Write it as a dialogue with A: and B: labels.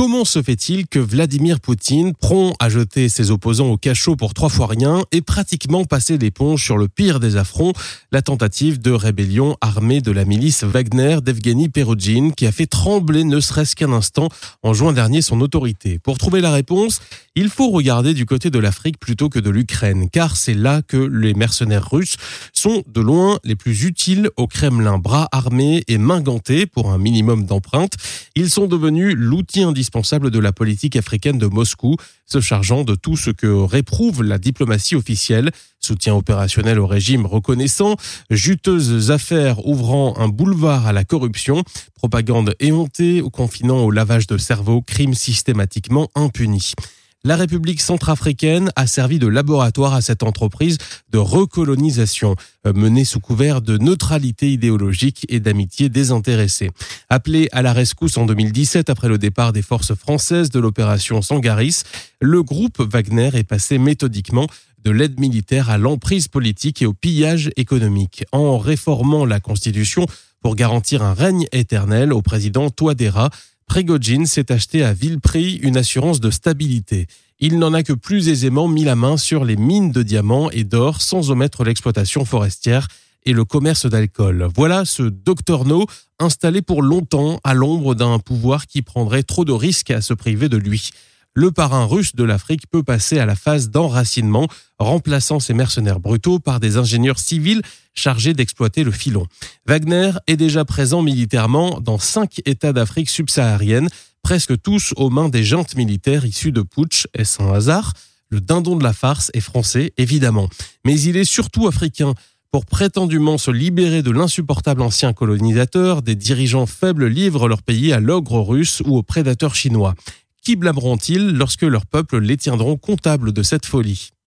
A: Comment se fait-il que Vladimir Poutine, prompt à jeter ses opposants au cachot pour trois fois rien, ait pratiquement passé l'éponge sur le pire des affronts, la tentative de rébellion armée de la milice Wagner d'Evgeny Perogine, qui a fait trembler ne serait-ce qu'un instant en juin dernier son autorité Pour trouver la réponse, il faut regarder du côté de l'Afrique plutôt que de l'Ukraine, car c'est là que les mercenaires russes sont de loin les plus utiles au Kremlin, bras armés et main gantée pour un minimum d'empreintes. Ils sont devenus l'outil indispensable de la politique africaine de Moscou, se chargeant de tout ce que réprouve la diplomatie officielle, soutien opérationnel au régime reconnaissant, juteuses affaires ouvrant un boulevard à la corruption, propagande éhontée, confinant au lavage de cerveau, crimes systématiquement impunis. La République centrafricaine a servi de laboratoire à cette entreprise de recolonisation euh, menée sous couvert de neutralité idéologique et d'amitié désintéressée. Appelé à la rescousse en 2017 après le départ des forces françaises de l'opération Sangaris, le groupe Wagner est passé méthodiquement de l'aide militaire à l'emprise politique et au pillage économique. En réformant la Constitution pour garantir un règne éternel au président Touadéra, Prigogine s'est acheté à vil prix une assurance de stabilité. Il n'en a que plus aisément mis la main sur les mines de diamants et d'or sans omettre l'exploitation forestière et le commerce d'alcool. Voilà ce Dr No installé pour longtemps à l'ombre d'un pouvoir qui prendrait trop de risques à se priver de lui le parrain russe de l'Afrique peut passer à la phase d'enracinement, remplaçant ses mercenaires brutaux par des ingénieurs civils chargés d'exploiter le filon. Wagner est déjà présent militairement dans cinq États d'Afrique subsaharienne, presque tous aux mains des jantes militaires issus de putsch. Est-ce un hasard Le dindon de la farce est français, évidemment. Mais il est surtout africain. Pour prétendument se libérer de l'insupportable ancien colonisateur, des dirigeants faibles livrent leur pays à l'ogre russe ou aux prédateurs chinois. Qui blâmeront-ils lorsque leurs peuples les tiendront comptables de cette folie?